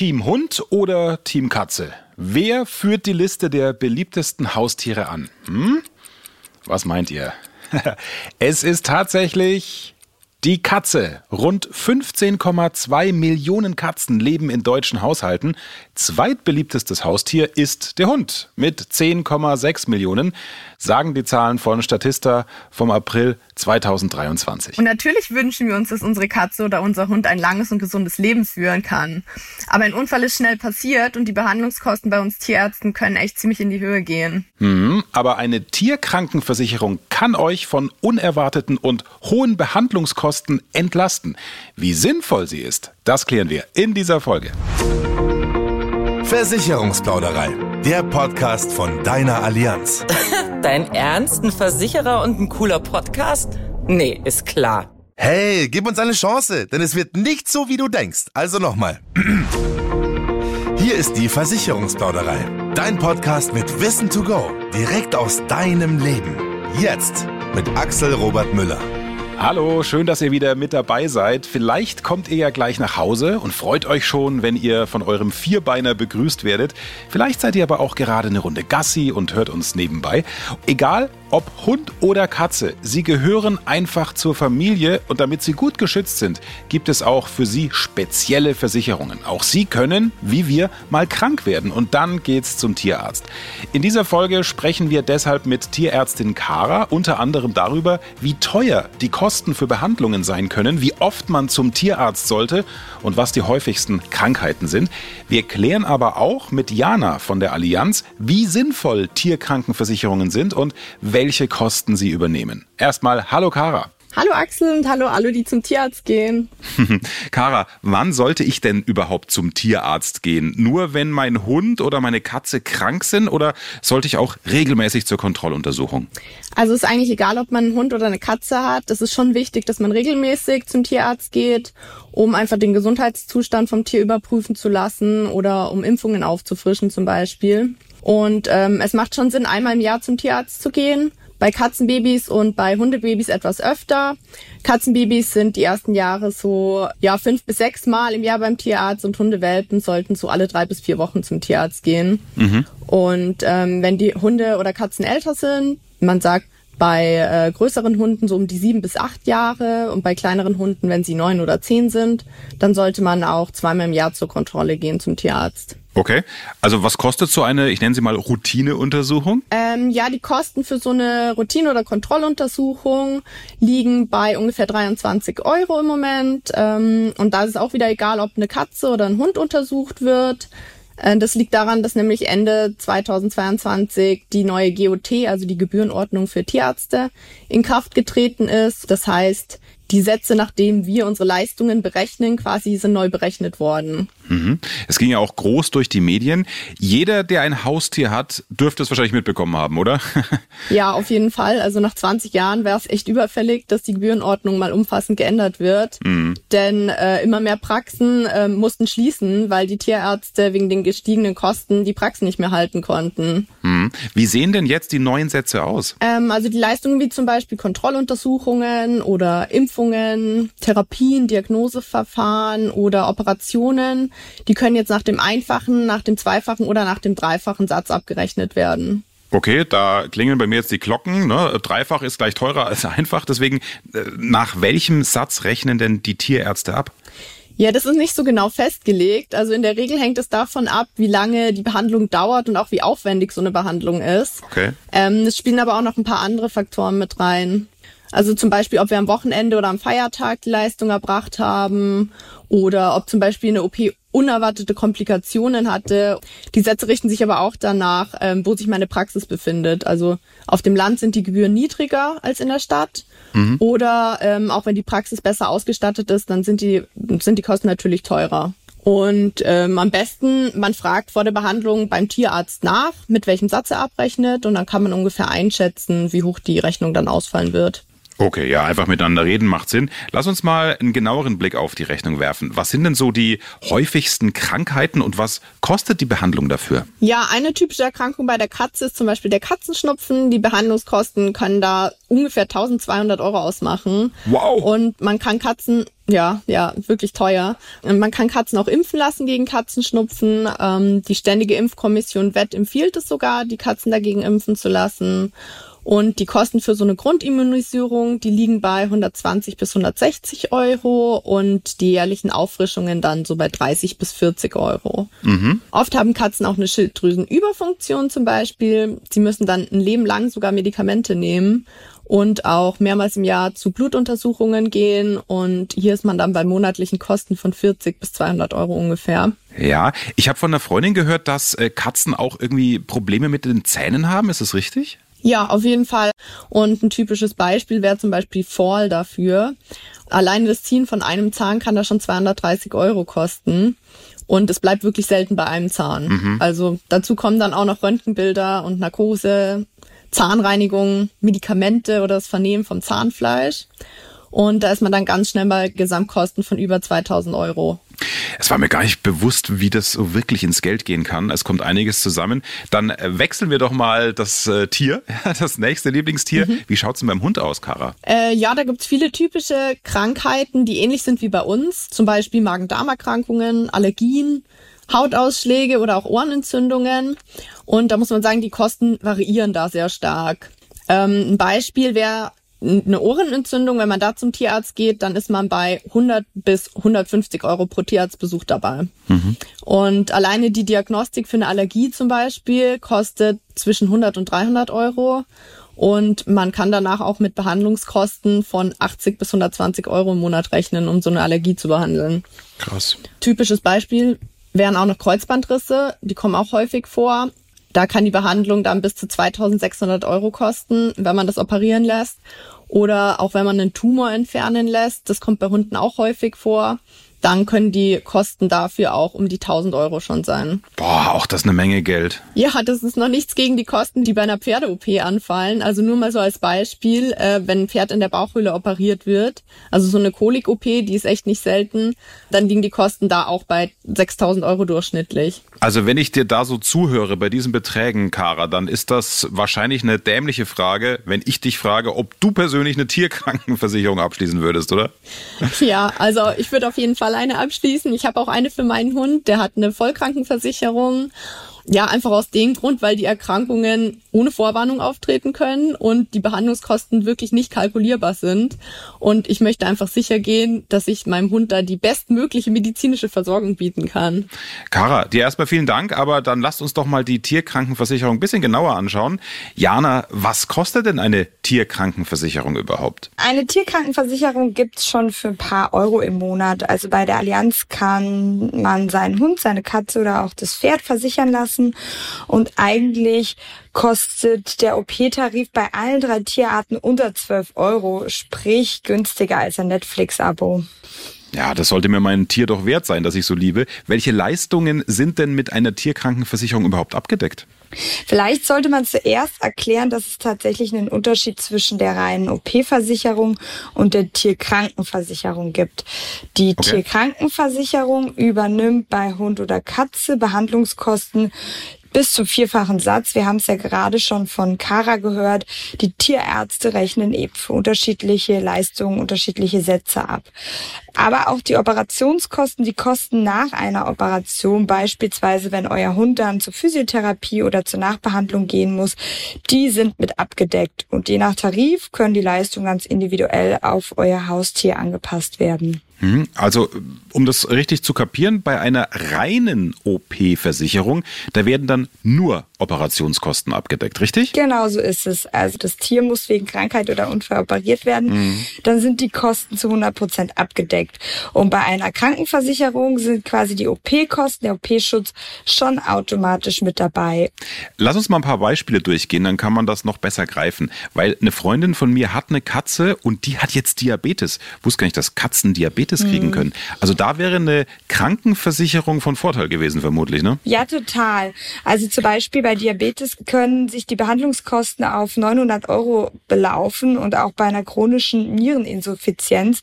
Team Hund oder Team Katze? Wer führt die Liste der beliebtesten Haustiere an? Hm? Was meint ihr? es ist tatsächlich die Katze. Rund 15,2 Millionen Katzen leben in deutschen Haushalten. Zweitbeliebtestes Haustier ist der Hund mit 10,6 Millionen, sagen die Zahlen von Statista vom April 2023. Und natürlich wünschen wir uns, dass unsere Katze oder unser Hund ein langes und gesundes Leben führen kann. Aber ein Unfall ist schnell passiert und die Behandlungskosten bei uns Tierärzten können echt ziemlich in die Höhe gehen. Mhm, aber eine Tierkrankenversicherung kann euch von unerwarteten und hohen Behandlungskosten entlasten. Wie sinnvoll sie ist, das klären wir in dieser Folge. Versicherungsplauderei, der Podcast von deiner Allianz. Dein Ernst? Ein Versicherer und ein cooler Podcast? Nee, ist klar. Hey, gib uns eine Chance, denn es wird nicht so, wie du denkst. Also nochmal. Hier ist die Versicherungsplauderei. Dein Podcast mit Wissen to go. Direkt aus deinem Leben. Jetzt mit Axel Robert Müller. Hallo, schön, dass ihr wieder mit dabei seid. Vielleicht kommt ihr ja gleich nach Hause und freut euch schon, wenn ihr von eurem Vierbeiner begrüßt werdet. Vielleicht seid ihr aber auch gerade eine Runde Gassi und hört uns nebenbei. Egal, ob Hund oder Katze, sie gehören einfach zur Familie und damit sie gut geschützt sind, gibt es auch für sie spezielle Versicherungen. Auch sie können, wie wir, mal krank werden und dann geht's zum Tierarzt. In dieser Folge sprechen wir deshalb mit Tierärztin Kara unter anderem darüber, wie teuer die Kosten für Behandlungen sein können, wie oft man zum Tierarzt sollte und was die häufigsten Krankheiten sind. Wir klären aber auch mit Jana von der Allianz, wie sinnvoll Tierkrankenversicherungen sind und welche Kosten sie übernehmen. Erstmal Hallo Kara. Hallo Axel und hallo alle, die zum Tierarzt gehen. Kara, wann sollte ich denn überhaupt zum Tierarzt gehen? Nur wenn mein Hund oder meine Katze krank sind oder sollte ich auch regelmäßig zur Kontrolluntersuchung? Also ist eigentlich egal, ob man einen Hund oder eine Katze hat. Es ist schon wichtig, dass man regelmäßig zum Tierarzt geht, um einfach den Gesundheitszustand vom Tier überprüfen zu lassen oder um Impfungen aufzufrischen zum Beispiel. Und ähm, es macht schon Sinn, einmal im Jahr zum Tierarzt zu gehen. Bei Katzenbabys und bei Hundebabys etwas öfter. Katzenbabys sind die ersten Jahre so ja fünf bis sechs Mal im Jahr beim Tierarzt und Hundewelpen sollten so alle drei bis vier Wochen zum Tierarzt gehen. Mhm. Und ähm, wenn die Hunde oder Katzen älter sind, man sagt bei äh, größeren Hunden so um die sieben bis acht Jahre und bei kleineren Hunden, wenn sie neun oder zehn sind, dann sollte man auch zweimal im Jahr zur Kontrolle gehen zum Tierarzt. Okay. Also was kostet so eine, ich nenne sie mal Routineuntersuchung? Ähm, ja, die Kosten für so eine Routine- oder Kontrolluntersuchung liegen bei ungefähr 23 Euro im Moment. Ähm, und da ist es auch wieder egal, ob eine Katze oder ein Hund untersucht wird. Äh, das liegt daran, dass nämlich Ende 2022 die neue GOT, also die Gebührenordnung für Tierärzte, in Kraft getreten ist. Das heißt, die Sätze, nachdem wir unsere Leistungen berechnen, quasi sind neu berechnet worden. Mhm. Es ging ja auch groß durch die Medien. Jeder, der ein Haustier hat, dürfte es wahrscheinlich mitbekommen haben, oder? ja, auf jeden Fall. Also nach 20 Jahren wäre es echt überfällig, dass die Gebührenordnung mal umfassend geändert wird. Mhm. Denn äh, immer mehr Praxen äh, mussten schließen, weil die Tierärzte wegen den gestiegenen Kosten die Praxen nicht mehr halten konnten. Mhm. Wie sehen denn jetzt die neuen Sätze aus? Ähm, also die Leistungen wie zum Beispiel Kontrolluntersuchungen oder Impfungen, Therapien, Diagnoseverfahren oder Operationen die können jetzt nach dem einfachen, nach dem zweifachen oder nach dem dreifachen Satz abgerechnet werden. Okay, da klingeln bei mir jetzt die Glocken. Ne? Dreifach ist gleich teurer als einfach. Deswegen, äh, nach welchem Satz rechnen denn die Tierärzte ab? Ja, das ist nicht so genau festgelegt. Also in der Regel hängt es davon ab, wie lange die Behandlung dauert und auch wie aufwendig so eine Behandlung ist. Okay. Ähm, es spielen aber auch noch ein paar andere Faktoren mit rein. Also zum Beispiel, ob wir am Wochenende oder am Feiertag die Leistung erbracht haben oder ob zum Beispiel eine OP unerwartete Komplikationen hatte. Die Sätze richten sich aber auch danach, ähm, wo sich meine Praxis befindet. Also auf dem Land sind die Gebühren niedriger als in der Stadt. Mhm. Oder ähm, auch wenn die Praxis besser ausgestattet ist, dann sind die, sind die Kosten natürlich teurer. Und ähm, am besten, man fragt vor der Behandlung beim Tierarzt nach, mit welchem Satz er abrechnet und dann kann man ungefähr einschätzen, wie hoch die Rechnung dann ausfallen wird. Okay, ja, einfach miteinander reden macht Sinn. Lass uns mal einen genaueren Blick auf die Rechnung werfen. Was sind denn so die häufigsten Krankheiten und was kostet die Behandlung dafür? Ja, eine typische Erkrankung bei der Katze ist zum Beispiel der Katzenschnupfen. Die Behandlungskosten können da ungefähr 1200 Euro ausmachen. Wow. Und man kann Katzen ja, ja, wirklich teuer. Man kann Katzen auch impfen lassen gegen Katzenschnupfen. Ähm, die Ständige Impfkommission Wett empfiehlt es sogar, die Katzen dagegen impfen zu lassen. Und die Kosten für so eine Grundimmunisierung, die liegen bei 120 bis 160 Euro und die jährlichen Auffrischungen dann so bei 30 bis 40 Euro. Mhm. Oft haben Katzen auch eine Schilddrüsenüberfunktion zum Beispiel. Sie müssen dann ein Leben lang sogar Medikamente nehmen und auch mehrmals im Jahr zu Blutuntersuchungen gehen. Und hier ist man dann bei monatlichen Kosten von 40 bis 200 Euro ungefähr. Ja, ich habe von einer Freundin gehört, dass äh, Katzen auch irgendwie Probleme mit den Zähnen haben. Ist das richtig? Ja, auf jeden Fall. Und ein typisches Beispiel wäre zum Beispiel Fall dafür. Alleine das Ziehen von einem Zahn kann da schon 230 Euro kosten. Und es bleibt wirklich selten bei einem Zahn. Mhm. Also dazu kommen dann auch noch Röntgenbilder und Narkose, Zahnreinigung, Medikamente oder das Vernehmen vom Zahnfleisch. Und da ist man dann ganz schnell bei Gesamtkosten von über 2000 Euro. Es war mir gar nicht bewusst, wie das so wirklich ins Geld gehen kann. Es kommt einiges zusammen. Dann äh, wechseln wir doch mal das äh, Tier, das nächste Lieblingstier. Mhm. Wie schaut's denn beim Hund aus, Kara? Äh, ja, da gibt's viele typische Krankheiten, die ähnlich sind wie bei uns. Zum Beispiel Magen-Darm-Erkrankungen, Allergien, Hautausschläge oder auch Ohrenentzündungen. Und da muss man sagen, die Kosten variieren da sehr stark. Ähm, ein Beispiel wäre eine Ohrenentzündung, wenn man da zum Tierarzt geht, dann ist man bei 100 bis 150 Euro pro Tierarztbesuch dabei. Mhm. Und alleine die Diagnostik für eine Allergie zum Beispiel kostet zwischen 100 und 300 Euro. Und man kann danach auch mit Behandlungskosten von 80 bis 120 Euro im Monat rechnen, um so eine Allergie zu behandeln. Krass. Typisches Beispiel wären auch noch Kreuzbandrisse. Die kommen auch häufig vor. Da kann die Behandlung dann bis zu 2600 Euro kosten, wenn man das operieren lässt. Oder auch wenn man einen Tumor entfernen lässt. Das kommt bei Hunden auch häufig vor dann können die Kosten dafür auch um die 1000 Euro schon sein. Boah, auch das eine Menge Geld. Ja, das ist noch nichts gegen die Kosten, die bei einer Pferde-OP anfallen. Also nur mal so als Beispiel, äh, wenn ein Pferd in der Bauchhöhle operiert wird, also so eine Kolik-OP, die ist echt nicht selten, dann liegen die Kosten da auch bei 6000 Euro durchschnittlich. Also wenn ich dir da so zuhöre bei diesen Beträgen, Kara, dann ist das wahrscheinlich eine dämliche Frage, wenn ich dich frage, ob du persönlich eine Tierkrankenversicherung abschließen würdest, oder? Ja, also ich würde auf jeden Fall alleine abschließen. Ich habe auch eine für meinen Hund, der hat eine Vollkrankenversicherung ja, einfach aus dem Grund, weil die Erkrankungen ohne Vorwarnung auftreten können und die Behandlungskosten wirklich nicht kalkulierbar sind. Und ich möchte einfach sicher gehen, dass ich meinem Hund da die bestmögliche medizinische Versorgung bieten kann. Kara, dir erstmal vielen Dank, aber dann lasst uns doch mal die Tierkrankenversicherung ein bisschen genauer anschauen. Jana, was kostet denn eine Tierkrankenversicherung überhaupt? Eine Tierkrankenversicherung gibt's schon für ein paar Euro im Monat. Also bei der Allianz kann man seinen Hund, seine Katze oder auch das Pferd versichern lassen lassen. Und eigentlich kostet der OP-Tarif bei allen drei Tierarten unter 12 Euro, sprich günstiger als ein Netflix-Abo. Ja, das sollte mir mein Tier doch wert sein, dass ich so liebe. Welche Leistungen sind denn mit einer Tierkrankenversicherung überhaupt abgedeckt? Vielleicht sollte man zuerst erklären, dass es tatsächlich einen Unterschied zwischen der reinen OP-Versicherung und der Tierkrankenversicherung gibt. Die okay. Tierkrankenversicherung übernimmt bei Hund oder Katze Behandlungskosten, bis zum vierfachen Satz. Wir haben es ja gerade schon von Kara gehört. Die Tierärzte rechnen eben für unterschiedliche Leistungen, unterschiedliche Sätze ab. Aber auch die Operationskosten, die Kosten nach einer Operation, beispielsweise wenn euer Hund dann zur Physiotherapie oder zur Nachbehandlung gehen muss, die sind mit abgedeckt. Und je nach Tarif können die Leistungen ganz individuell auf euer Haustier angepasst werden. Hm, also, um das richtig zu kapieren, bei einer reinen OP-Versicherung, da werden dann nur Operationskosten abgedeckt, richtig? Genau so ist es. Also das Tier muss wegen Krankheit oder Unfall operiert werden, mhm. dann sind die Kosten zu 100 Prozent abgedeckt. Und bei einer Krankenversicherung sind quasi die OP-Kosten, der OP-Schutz schon automatisch mit dabei. Lass uns mal ein paar Beispiele durchgehen, dann kann man das noch besser greifen. Weil eine Freundin von mir hat eine Katze und die hat jetzt Diabetes. Wusste gar nicht, dass Katzen Diabetes Diabetes kriegen mhm. können. Also da wäre eine Krankenversicherung von Vorteil gewesen, vermutlich, ne? Ja, total. Also zum Beispiel bei Diabetes können sich die Behandlungskosten auf 900 Euro belaufen und auch bei einer chronischen Niereninsuffizienz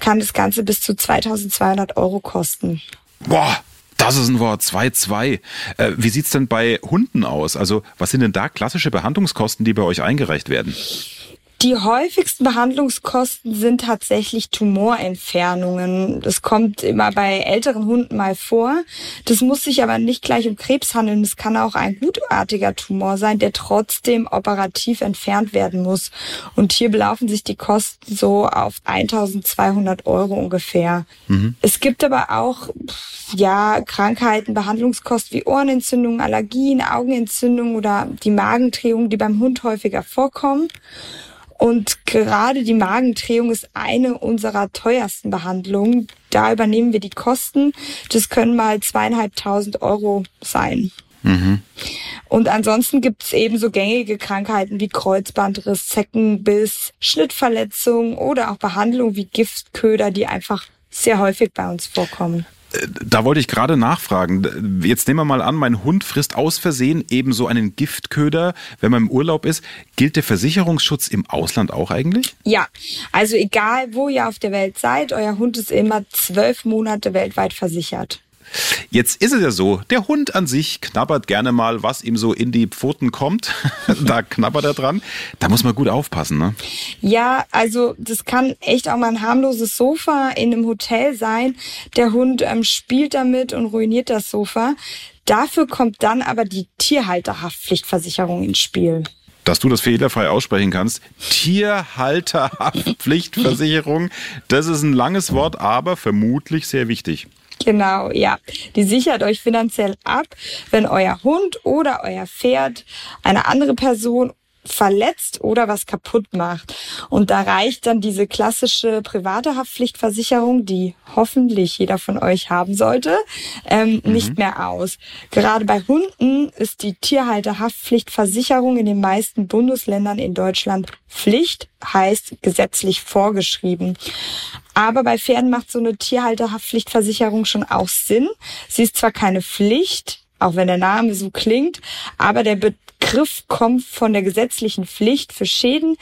kann das Ganze bis zu 2200 Euro kosten. Boah, das ist ein Wort, 2-2. Äh, wie sieht's denn bei Hunden aus? Also, was sind denn da klassische Behandlungskosten, die bei euch eingereicht werden? Die häufigsten Behandlungskosten sind tatsächlich Tumorentfernungen. Das kommt immer bei älteren Hunden mal vor. Das muss sich aber nicht gleich um Krebs handeln. Es kann auch ein gutartiger Tumor sein, der trotzdem operativ entfernt werden muss. Und hier belaufen sich die Kosten so auf 1200 Euro ungefähr. Mhm. Es gibt aber auch, ja, Krankheiten, Behandlungskosten wie Ohrenentzündungen, Allergien, Augenentzündungen oder die Magendrehung, die beim Hund häufiger vorkommen. Und gerade die Magendrehung ist eine unserer teuersten Behandlungen. Da übernehmen wir die Kosten. Das können mal zweieinhalbtausend Euro sein. Mhm. Und ansonsten gibt es ebenso gängige Krankheiten wie Kreuzbandriss, Zeckenbiss, Schnittverletzungen oder auch Behandlungen wie Giftköder, die einfach sehr häufig bei uns vorkommen. Da wollte ich gerade nachfragen. Jetzt nehmen wir mal an, mein Hund frisst aus Versehen eben so einen Giftköder, wenn man im Urlaub ist. Gilt der Versicherungsschutz im Ausland auch eigentlich? Ja, also egal wo ihr auf der Welt seid, euer Hund ist immer zwölf Monate weltweit versichert. Jetzt ist es ja so, der Hund an sich knabbert gerne mal, was ihm so in die Pfoten kommt. da knabbert er dran. Da muss man gut aufpassen, ne? Ja, also das kann echt auch mal ein harmloses Sofa in einem Hotel sein. Der Hund ähm, spielt damit und ruiniert das Sofa. Dafür kommt dann aber die Tierhalterhaftpflichtversicherung ins Spiel dass du das fehlerfrei aussprechen kannst. Tierhalterhaftpflichtversicherung. Das ist ein langes Wort, aber vermutlich sehr wichtig. Genau, ja. Die sichert euch finanziell ab, wenn euer Hund oder euer Pferd eine andere Person verletzt oder was kaputt macht. Und da reicht dann diese klassische private Haftpflichtversicherung, die hoffentlich jeder von euch haben sollte, ähm, mhm. nicht mehr aus. Gerade bei Hunden ist die Tierhalterhaftpflichtversicherung in den meisten Bundesländern in Deutschland Pflicht, heißt gesetzlich vorgeschrieben. Aber bei Pferden macht so eine Tierhalterhaftpflichtversicherung schon auch Sinn. Sie ist zwar keine Pflicht, auch wenn der Name so klingt, aber der Begriff kommt von der gesetzlichen Pflicht für Schäden,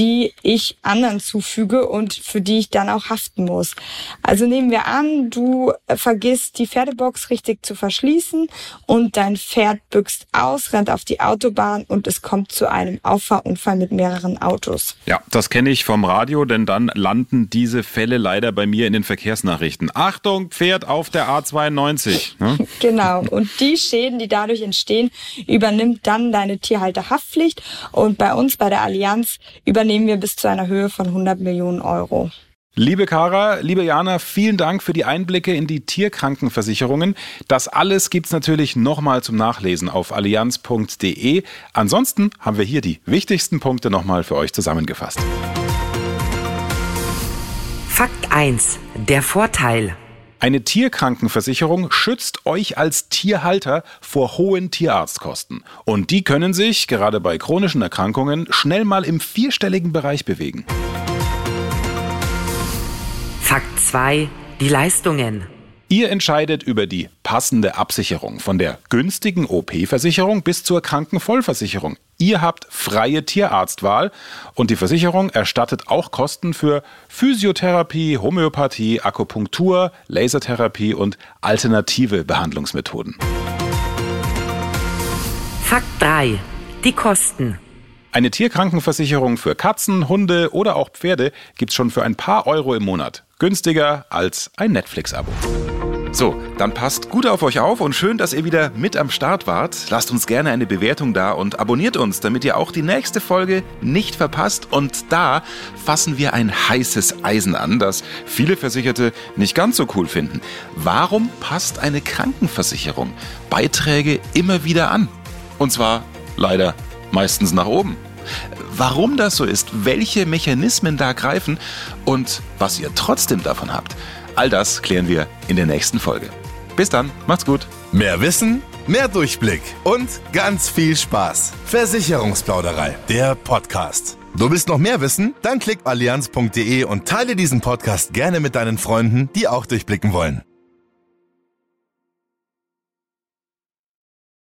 die ich anderen zufüge und für die ich dann auch haften muss. Also nehmen wir an, du vergisst die Pferdebox richtig zu verschließen und dein Pferd büxt aus, rennt auf die Autobahn und es kommt zu einem Auffahrunfall mit mehreren Autos. Ja, das kenne ich vom Radio, denn dann landen diese Fälle leider bei mir in den Verkehrsnachrichten. Achtung, Pferd auf der A92. Ne? Genau, und die Schäden, die dadurch entstehen, übernimmt dann deine Tierhalterhaftpflicht und bei uns bei der Allianz über übernehmen wir bis zu einer Höhe von 100 Millionen Euro. Liebe Kara, liebe Jana, vielen Dank für die Einblicke in die Tierkrankenversicherungen. Das alles gibt es natürlich nochmal zum Nachlesen auf allianz.de. Ansonsten haben wir hier die wichtigsten Punkte nochmal für euch zusammengefasst. Fakt 1. Der Vorteil. Eine Tierkrankenversicherung schützt euch als Tierhalter vor hohen Tierarztkosten. Und die können sich, gerade bei chronischen Erkrankungen, schnell mal im vierstelligen Bereich bewegen. Fakt 2. Die Leistungen. Ihr entscheidet über die passende Absicherung von der günstigen OP-Versicherung bis zur Krankenvollversicherung. Ihr habt freie Tierarztwahl und die Versicherung erstattet auch Kosten für Physiotherapie, Homöopathie, Akupunktur, Lasertherapie und alternative Behandlungsmethoden. Fakt 3. Die Kosten. Eine Tierkrankenversicherung für Katzen, Hunde oder auch Pferde gibt's schon für ein paar Euro im Monat. Günstiger als ein Netflix-Abo. So, dann passt gut auf euch auf und schön, dass ihr wieder mit am Start wart. Lasst uns gerne eine Bewertung da und abonniert uns, damit ihr auch die nächste Folge nicht verpasst. Und da fassen wir ein heißes Eisen an, das viele Versicherte nicht ganz so cool finden. Warum passt eine Krankenversicherung Beiträge immer wieder an? Und zwar leider meistens nach oben. Warum das so ist, welche Mechanismen da greifen und was ihr trotzdem davon habt – All das klären wir in der nächsten Folge. Bis dann, macht's gut. Mehr Wissen, mehr Durchblick und ganz viel Spaß. Versicherungsplauderei, der Podcast. Du willst noch mehr wissen? Dann klick allianz.de und teile diesen Podcast gerne mit deinen Freunden, die auch durchblicken wollen.